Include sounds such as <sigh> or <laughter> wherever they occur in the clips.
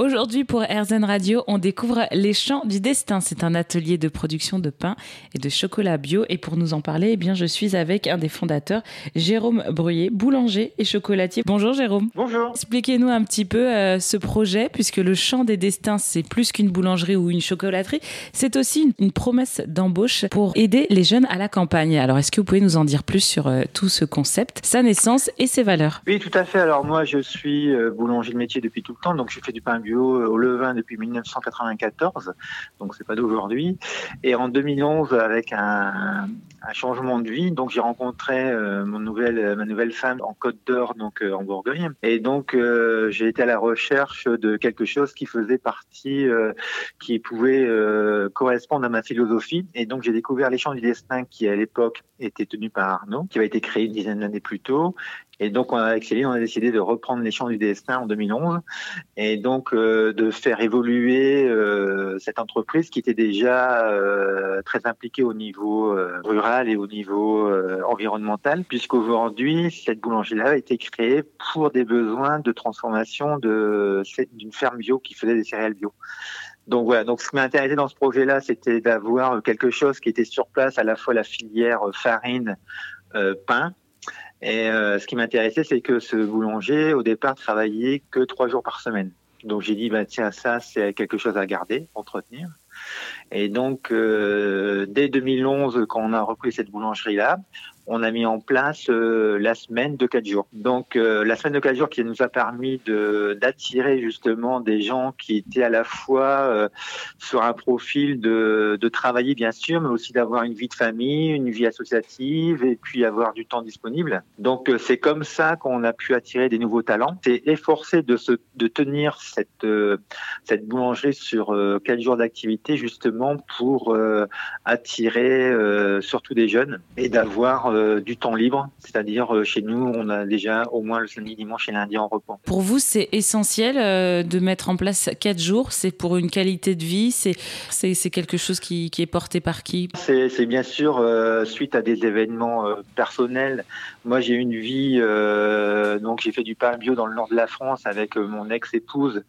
Aujourd'hui, pour RZN Radio, on découvre les champs du destin. C'est un atelier de production de pain et de chocolat bio. Et pour nous en parler, eh bien, je suis avec un des fondateurs, Jérôme Bruyer, boulanger et chocolatier. Bonjour Jérôme. Bonjour. Expliquez-nous un petit peu euh, ce projet, puisque le champ des destins, c'est plus qu'une boulangerie ou une chocolaterie. C'est aussi une, une promesse d'embauche pour aider les jeunes à la campagne. Alors, est-ce que vous pouvez nous en dire plus sur euh, tout ce concept, sa naissance et ses valeurs? Oui, tout à fait. Alors moi, je suis euh, boulanger de métier depuis tout le temps, donc je fais du pain bio au levain depuis 1994, donc c'est pas d'aujourd'hui. Et en 2011, avec un, un changement de vie, donc j'ai rencontré euh, mon nouvelle, ma nouvelle femme en Côte d'Or, donc euh, en Bourgogne. Et donc euh, j'ai été à la recherche de quelque chose qui faisait partie, euh, qui pouvait euh, correspondre à ma philosophie. Et donc j'ai découvert les champs du destin qui à l'époque était tenu par Arnaud, qui avait été créé une dizaine d'années plus tôt. Et donc, avec Céline, on a décidé de reprendre les champs du destin en 2011 et donc euh, de faire évoluer euh, cette entreprise qui était déjà euh, très impliquée au niveau euh, et au niveau euh, environnemental, puisqu'aujourd'hui, cette boulangerie-là a été créée pour des besoins de transformation de d'une ferme bio qui faisait des céréales bio. Donc voilà, donc ce qui m'a intéressé dans ce projet-là, c'était d'avoir quelque chose qui était sur place, à la fois la filière farine, euh, pain, et euh, ce qui m'intéressait, c'est que ce boulanger, au départ, travaillait que trois jours par semaine. Donc j'ai dit, bah, tiens, ça, c'est quelque chose à garder, entretenir. Et donc, euh, dès 2011, quand on a repris cette boulangerie-là, on a mis en place euh, la semaine de quatre jours. Donc euh, la semaine de quatre jours qui nous a permis d'attirer justement des gens qui étaient à la fois euh, sur un profil de, de travailler bien sûr, mais aussi d'avoir une vie de famille, une vie associative et puis avoir du temps disponible. Donc c'est comme ça qu'on a pu attirer des nouveaux talents. C'est efforcer de se de tenir cette cette boulangerie sur euh, quatre jours d'activité justement pour attirer surtout des jeunes et d'avoir euh, du temps libre, c'est-à-dire euh, chez nous, on a déjà au moins le samedi, dimanche et lundi en repos. Pour vous, c'est essentiel euh, de mettre en place quatre jours? C'est pour une qualité de vie? C'est c'est quelque chose qui, qui, est porté par qui? C'est bien sûr suite à des événements personnels. Moi, j'ai une vie, donc j'ai fait du pain bio dans le nord de la France avec mon ex-épouse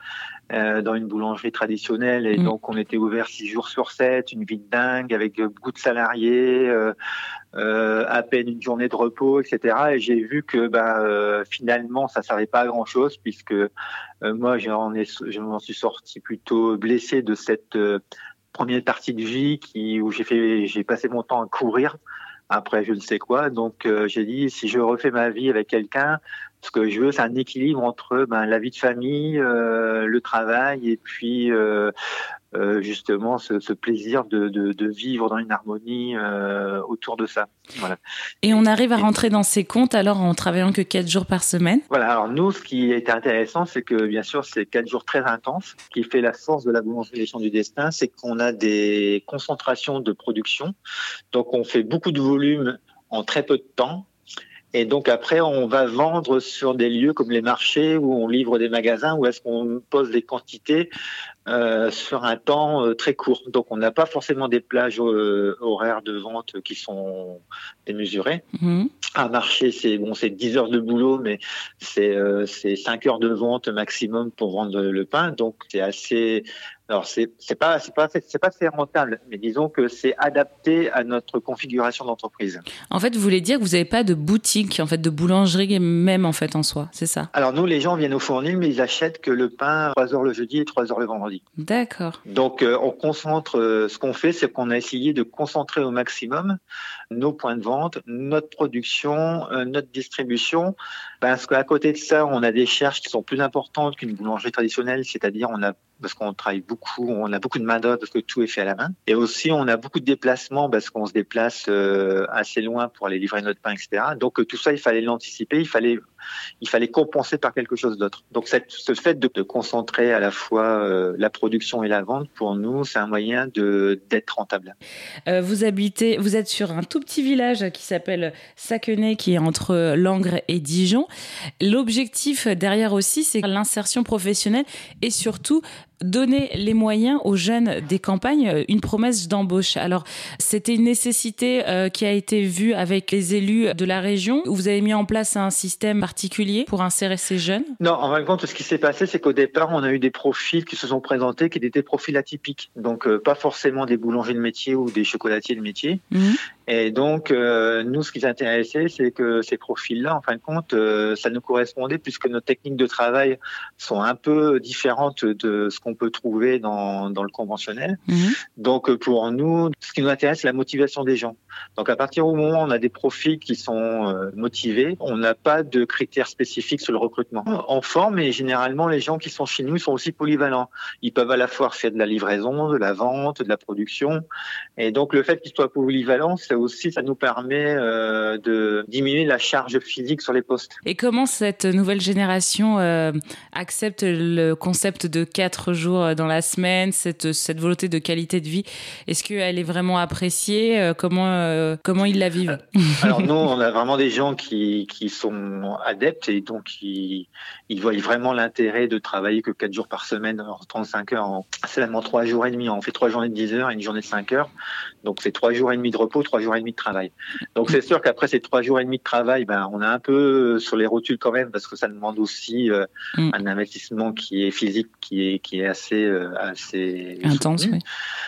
dans une boulangerie traditionnelle et mmh. donc on était ouvert six jours sur sept, une vie de dingue avec beaucoup de salariés. Euh, à peine une journée de repos, etc. Et j'ai vu que bah, euh, finalement, ça servait pas à grand chose puisque euh, moi, j'en ai, je m'en suis sorti plutôt blessé de cette première partie de vie qui où j'ai fait, j'ai passé mon temps à courir après je ne sais quoi. Donc j'ai dit si je refais ma vie avec quelqu'un, ce que je veux, c'est un équilibre entre ben, la vie de famille, euh, le travail et puis euh, euh, justement ce, ce plaisir de, de, de, vivre dans une harmonie autour de ça. Voilà. Et on arrive à rentrer dans ces comptes alors en travaillant que quatre jours par semaine? Voilà, alors nous, ce qui est intéressant, c'est que bien sûr, c'est quatre jours très intenses. Ce qui fait la force de la boulangerie du destin, c'est qu'on a des concentrations de production. Donc on fait beaucoup de volume en très peu de temps et donc après, on va vendre sur des lieux comme les marchés où on livre des magasins, où est-ce qu'on pose des quantités euh, sur un temps euh, très court. Donc on n'a pas forcément des plages euh, horaires de vente qui sont démesurées. Mmh. Un marché, c'est bon, c'est 10 heures de boulot, mais c'est euh, c'est 5 heures de vente maximum pour vendre le pain. Donc c'est assez alors c'est c'est pas c'est pas c'est pas rentable, mais disons que c'est adapté à notre configuration d'entreprise. En fait, vous voulez dire que vous n'avez pas de boutique, en fait, de boulangerie même en fait en soi, c'est ça? Alors nous, les gens viennent au fournil, mais ils achètent que le pain 3 heures le jeudi et 3 heures le vendredi. D'accord. Donc euh, on concentre. Euh, ce qu'on fait, c'est qu'on a essayé de concentrer au maximum nos points de vente, notre production, euh, notre distribution, parce qu'à côté de ça, on a des charges qui sont plus importantes qu'une boulangerie traditionnelle, c'est-à-dire on a parce qu'on travaille beaucoup, on a beaucoup de main d'œuvre parce que tout est fait à la main. Et aussi, on a beaucoup de déplacements parce qu'on se déplace euh, assez loin pour aller livrer notre pain, etc. Donc euh, tout ça, il fallait l'anticiper, il fallait, il fallait compenser par quelque chose d'autre. Donc ce fait de, concentrer à la fois euh, la production et la vente, pour nous, c'est un moyen de d'être rentable. Vous habitez, vous êtes sur un tout petit village qui s'appelle Saquenay, qui est entre Langres et Dijon. L'objectif derrière aussi, c'est l'insertion professionnelle et surtout donner les moyens aux jeunes des campagnes, une promesse d'embauche. Alors, c'était une nécessité euh, qui a été vue avec les élus de la région. Vous avez mis en place un système particulier pour insérer ces jeunes? Non, en fin de compte, ce qui s'est passé, c'est qu'au départ, on a eu des profils qui se sont présentés qui étaient des profils atypiques. Donc, euh, pas forcément des boulangers de métier ou des chocolatiers de métier. Mhm. Et donc, euh, nous, ce qui nous intéressait, c'est que ces profils-là, en fin de compte, euh, ça nous correspondait puisque nos techniques de travail sont un peu différentes de ce qu'on peut trouver dans, dans le conventionnel. Mhm. Donc, pour nous, ce qui nous intéresse, c'est la motivation des gens. Donc, à partir du moment où on a des profils qui sont motivés, on n'a pas de critères spécifiques sur le recrutement. On forme et généralement, les gens qui sont chez nous sont aussi polyvalents. Ils peuvent à la fois faire de la livraison, de la vente, de la production. Et donc, le fait qu'ils soient polyvalents, ça aussi, ça nous permet euh, de diminuer la charge physique sur les postes. Et comment cette nouvelle génération euh, accepte le concept de quatre jours dans la semaine, cette, cette volonté de qualité de vie? Est-ce qu'elle est vraiment appréciée? Euh, Comment, comment ils la vivent? Alors, nous, <laughs> on a vraiment des gens qui, qui sont adeptes et donc ils, ils voient vraiment l'intérêt de travailler que quatre jours par semaine, 35 heures, c'est seulement trois jours et demi. On fait trois journées de 10 heures et une journée de 5 heures. Donc c'est trois jours et demi de repos, trois jours et demi de travail. Donc c'est sûr qu'après ces trois jours et demi de travail, ben on a un peu sur les rotules quand même parce que ça demande aussi euh, mm. un investissement qui est physique, qui est qui est assez euh, assez intense. Oui.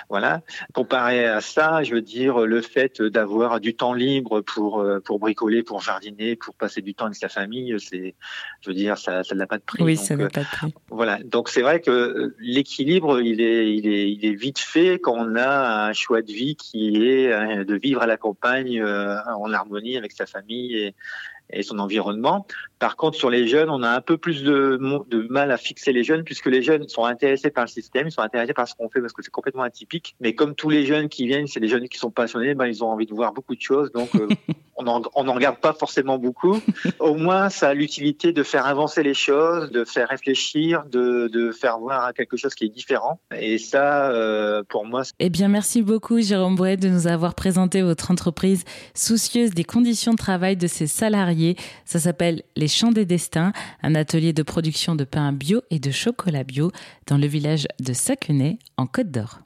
Voilà. Comparé à ça, je veux dire le fait d'avoir du temps libre pour euh, pour bricoler, pour jardiner, pour passer du temps avec sa famille, c'est, je veux dire, ça ça n'a pas de prix. Oui, ça n'a pas de prix. Voilà. Donc c'est vrai que l'équilibre, il est il est il est vite fait quand on a un choix de vie qui est euh, de vivre à la campagne euh, en harmonie avec sa famille et, son environnement. Par contre, sur les jeunes, on a un peu plus de, de, mal à fixer les jeunes puisque les jeunes sont intéressés par le système, ils sont intéressés par ce qu'on fait parce que c'est complètement atypique. Mais comme tous les jeunes qui viennent, c'est des jeunes qui sont passionnés, ben, ils ont envie de voir beaucoup de choses. Donc, euh, <laughs> on n'en regarde pas forcément beaucoup. <laughs> Au moins, ça a l'utilité de faire avancer les choses, de faire réfléchir, de, de faire voir quelque chose qui est différent. Et ça, euh, pour moi... Eh bien, merci beaucoup, Jérôme Bouet, de nous avoir présenté votre entreprise soucieuse des conditions de travail de ses salariés. Ça s'appelle Les Champs des Destins, un atelier de production de pain bio et de chocolat bio dans le village de Saquenay, en Côte d'Or.